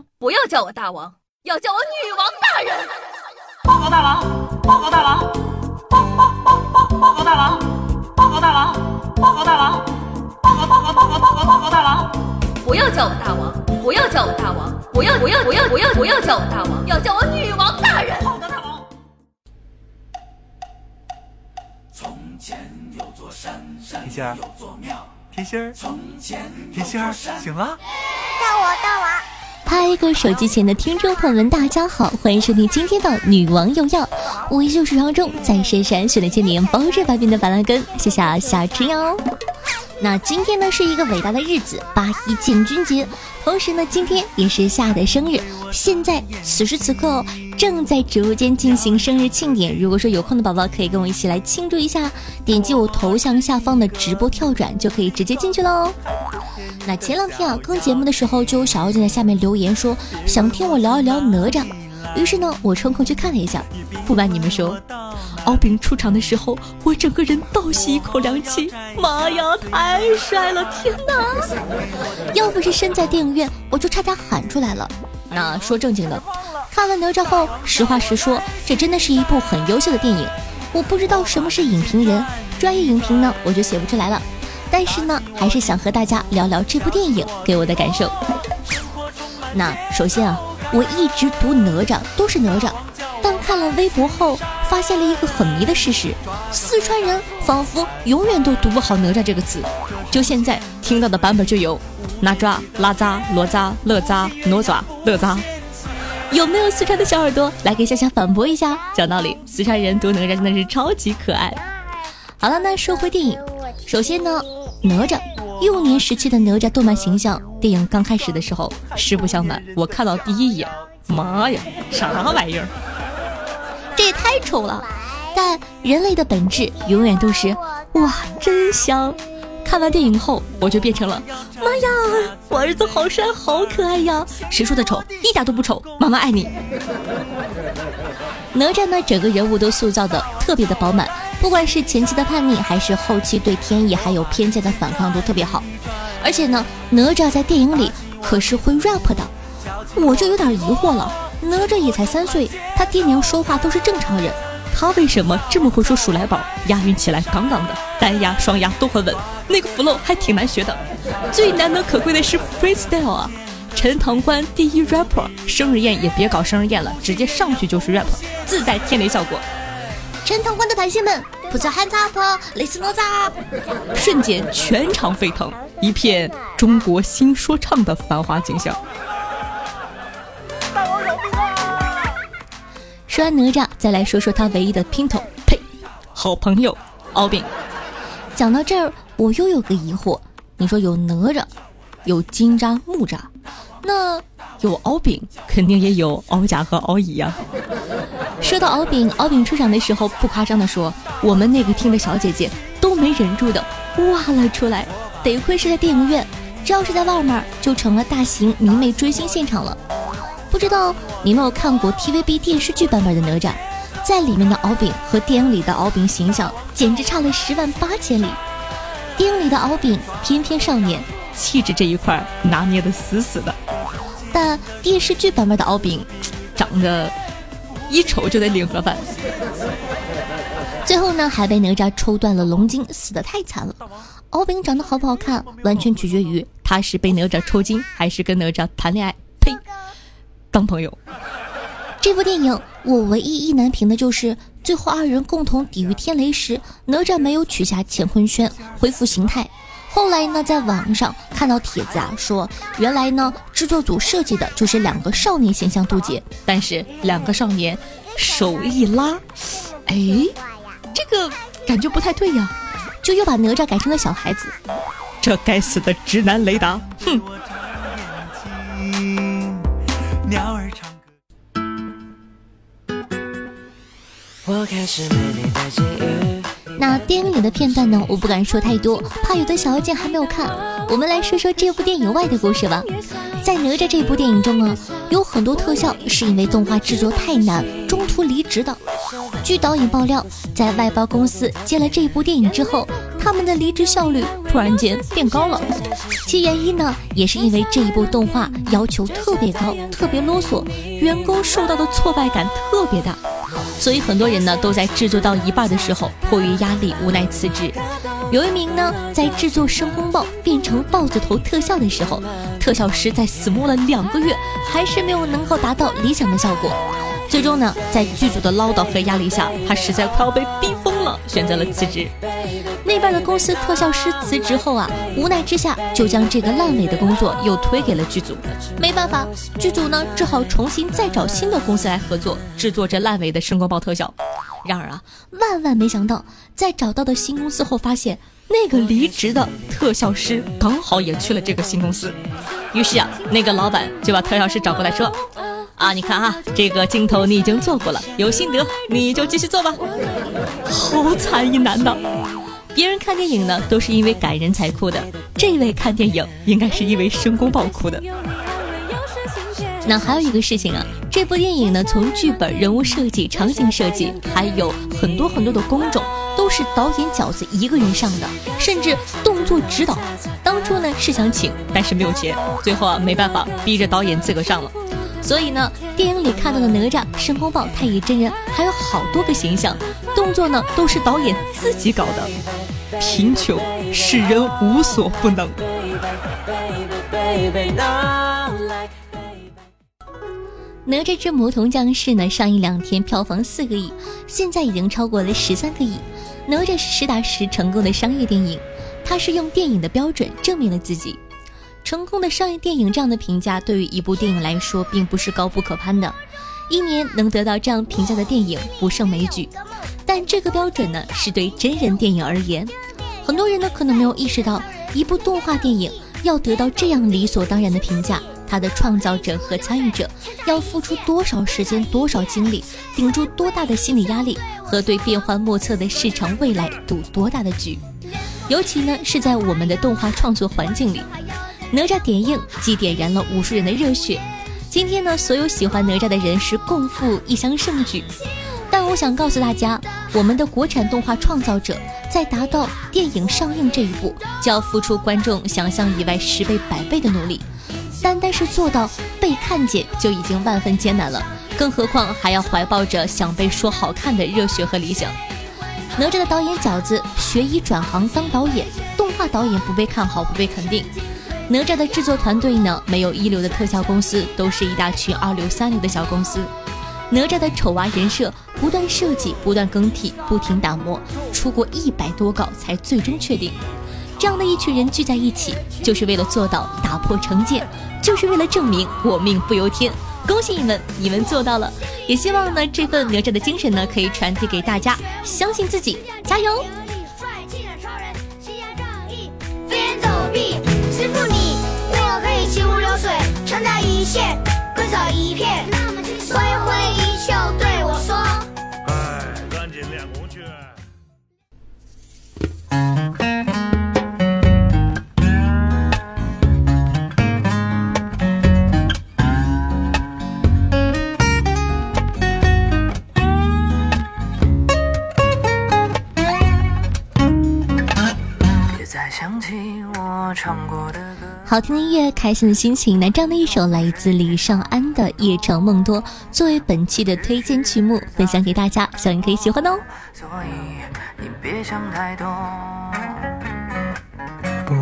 王，不要叫我大王，要叫我女王大人。报告大王，报告大王，报报报报报告大王，报告大王，报告大王，报告报告报告报告报告大王。不要叫我大王，不要叫我大王，不要不要不要不要不要叫我大王，要叫我女王大人。报告，大王。从前有座山，山甜心儿有座庙。甜心儿，从前甜心儿，醒了。嗨，各位手机前的听众朋友们，大家好，欢迎收听今天的《女王有药》，我依旧是传中在深山训练千年、包治百病的板蓝根，谢谢小吃哟。那今天呢是一个伟大的日子，八一建军节，同时呢今天也是夏的生日。现在此时此刻，正在直播间进行生日庆典。如果说有空的宝宝可以跟我一起来庆祝一下，点击我头像下方的直播跳转就可以直接进去喽。那前两天啊，更节目的时候就有小妖精在下面留言说想听我聊一聊哪吒，于是呢我抽空去看了一下，不瞒你们说。敖丙出场的时候，我整个人倒吸一口凉气。妈呀，太帅了！天哪！要不是身在电影院，我就差点喊出来了。那说正经的，看完哪吒后，实话实说，这真的是一部很优秀的电影。我不知道什么是影评人，专业影评呢，我就写不出来了。但是呢，还是想和大家聊聊这部电影给我的感受。那首先啊，我一直读哪吒都是哪吒，但看了微博后，发现了一个很迷的事实：四川人仿佛永远都读不好哪吒这个字。就现在听到的版本就有哪吒、拉扎、罗扎、乐扎、哪吒、乐扎。有没有四川的小耳朵来给夏夏反驳一下？讲道理，四川人读哪吒真的是超级可爱。好了，那说回电影，首先呢，哪吒幼年时期的哪吒动漫形象，电影刚开始的时候，实不相瞒，我看到第一眼，妈呀，啥玩意儿？这也太丑了！但人类的本质永远都是哇，真香。看完电影后，我就变成了妈呀，我儿子好帅，好可爱呀！谁说的丑？一点都不丑，妈妈爱你。哪吒呢，整个人物都塑造的特别的饱满，不管是前期的叛逆，还是后期对天意还有偏见的反抗，都特别好。而且呢，哪吒在电影里可是会 rap 的，我就有点疑惑了。哪吒也才三岁，他爹娘说话都是正常人，他为什么这么会说数来宝？押韵起来杠杠的，单押双押都很稳，那个 flow 还挺难学的。最难能可贵的是 freestyle 啊！陈塘关第一 rapper，生日宴也别搞生日宴了，直接上去就是 rap，自带天雷效果。陈塘关的百姓们，put your hands up，listen up，瞬间全场沸腾，一片中国新说唱的繁华景象。大王饶命啊说完哪吒，再来说说他唯一的姘头，呸，好朋友敖丙。讲到这儿，我又有个疑惑，你说有哪吒，有金吒、木吒，那有敖丙，肯定也有敖甲和敖乙呀。说到敖丙，敖丙出场的时候，不夸张的说，我们那个厅的小姐姐都没忍住的哇了出来。得亏是在电影院，这要是在外面，就成了大型迷妹追星现场了。不知道你有没有看过 TVB 电视剧版本的哪吒，在里面的敖丙和电影里的敖丙形象简直差了十万八千里。电影里的敖丙翩翩少年，气质这一块拿捏的死死的，但电视剧版本的敖丙长得一瞅就得领盒饭。最后呢，还被哪吒抽断了龙筋，死的太惨了。敖丙长得好不好看，完全取决于他是被哪吒抽筋，还是跟哪吒谈恋爱。呸！当朋友。这部电影我唯一意难平的就是最后二人共同抵御天雷时，哪吒没有取下乾坤圈恢复形态。后来呢，在网上看到帖子啊，说原来呢制作组设计的就是两个少年形象渡劫，但是两个少年手一拉，哎，这个感觉不太对呀，就又把哪吒改成了小孩子。这该死的直男雷达，哼！鸟儿唱歌。我开始美丽的际遇。那电影里的片段呢，我不敢说太多，怕有的小妖精还没有看。我们来说说这部电影外的故事吧。在哪吒这部电影中啊，有很多特效是因为动画制作太难，中途离职的。据导演爆料，在外包公司接了这部电影之后，他们的离职效率突然间变高了。其原因呢，也是因为这一部动画要求特别高，特别啰嗦，员工受到的挫败感特别大，所以很多人呢都在制作到一半的时候，迫于压力无奈辞职。有一名呢，在制作申公豹变成豹子头特效的时候，特效师在死摸了两个月，还是没有能够达到理想的效果。最终呢，在剧组的唠叨和压力下，他实在快要被逼选择了辞职。那边的公司特效师辞职后啊，无奈之下就将这个烂尾的工作又推给了剧组。没办法，剧组呢只好重新再找新的公司来合作制作这烂尾的申公豹特效。然而啊，万万没想到，在找到的新公司后，发现那个离职的特效师刚好也去了这个新公司。于是啊，那个老板就把特效师找过来说：“啊，你看啊，这个镜头你已经做过了，有心得你就继续做吧。”好惨一男的，别人看电影呢都是因为感人才哭的，这位看电影应该是因为申公豹哭的。那还有一个事情啊，这部电影呢，从剧本、人物设计、场景设计，还有很多很多的工种，都是导演饺子一个人上的，甚至动作指导。当初呢是想请，但是没有钱，最后啊没办法，逼着导演自个上了。所以呢，电影里看到的哪吒、申公豹、太乙真人，还有好多个形象，动作呢都是导演自己搞的。贫穷使人无所不能。哪吒之魔童降世呢？上映两天票房四个亿，现在已经超过了十三个亿。哪吒是实打实成功的商业电影，它是用电影的标准证明了自己。成功的商业电影这样的评价，对于一部电影来说，并不是高不可攀的。一年能得到这样评价的电影不胜枚举，但这个标准呢，是对真人电影而言。很多人呢，可能没有意识到，一部动画电影要得到这样理所当然的评价。它的创造者和参与者要付出多少时间、多少精力，顶住多大的心理压力，和对变幻莫测的市场未来赌多大的局？尤其呢是在我们的动画创作环境里，哪吒点映既点燃了无数人的热血。今天呢，所有喜欢哪吒的人是共赴一厢盛举。但我想告诉大家，我们的国产动画创造者在达到电影上映这一步，就要付出观众想象以外十倍、百倍的努力。单单是做到被看见就已经万分艰难了，更何况还要怀抱着想被说好看的热血和理想。哪吒的导演饺子学医转行当导演，动画导演不被看好不被肯定。哪吒的制作团队呢，没有一流的特效公司，都是一大群二流三流的小公司。哪吒的丑娃人设不断设计，不断更替，不停打磨，出过一百多稿才最终确定。这样的一群人聚在一起，就是为了做到打破成见，就是为了证明我命不由天。恭喜你们，你们做到了！也希望呢，这份哪吒的精神呢，可以传递给大家。相信自己，加油！横扫一片。好听的音乐，开心的心情。那这样的一首来自李尚安的《夜长梦多》，作为本期的推荐曲目，分享给大家，希望你可以喜欢哦。所以你别想太多，不。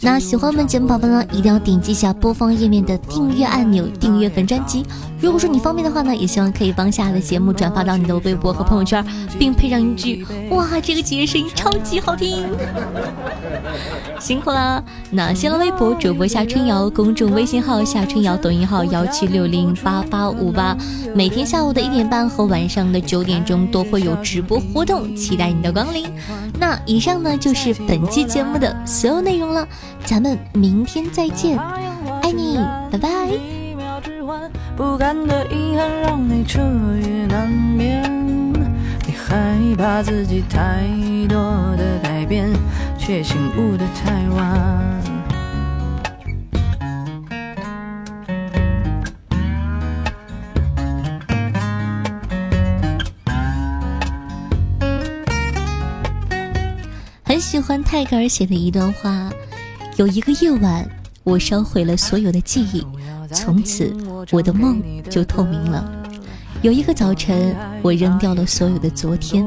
那喜欢我们节目宝宝呢，一定要点击一下播放页面的订阅按钮，订阅本专辑。如果说你方便的话呢，也希望可以帮下的节目转发到你的微博和朋友圈，并配上一句“哇，这个姐姐声音超级好听”。辛苦啦！那新浪微博主播夏春瑶，公众微信号夏春瑶，抖音号幺七六零八八五八，每天下午的一点半和晚上的九点钟都会有直播活动，期待你的光临。那以上呢就是本期节目的所有内容了，咱们明天再见，爱你，拜拜。不甘的遗憾让你彻夜难眠。你害怕自己太多的改变，却醒悟的太晚。喜欢泰戈尔写的一段话：有一个夜晚，我烧毁了所有的记忆，从此我的梦就透明了。有一个早晨，我扔掉了所有的昨天，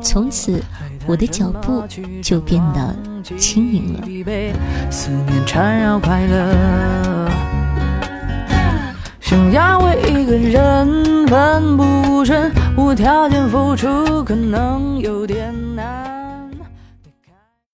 从此我的脚步就变得轻盈了。思念缠绕快乐。想要为一个人奋不顾身，无条件付出，可能有点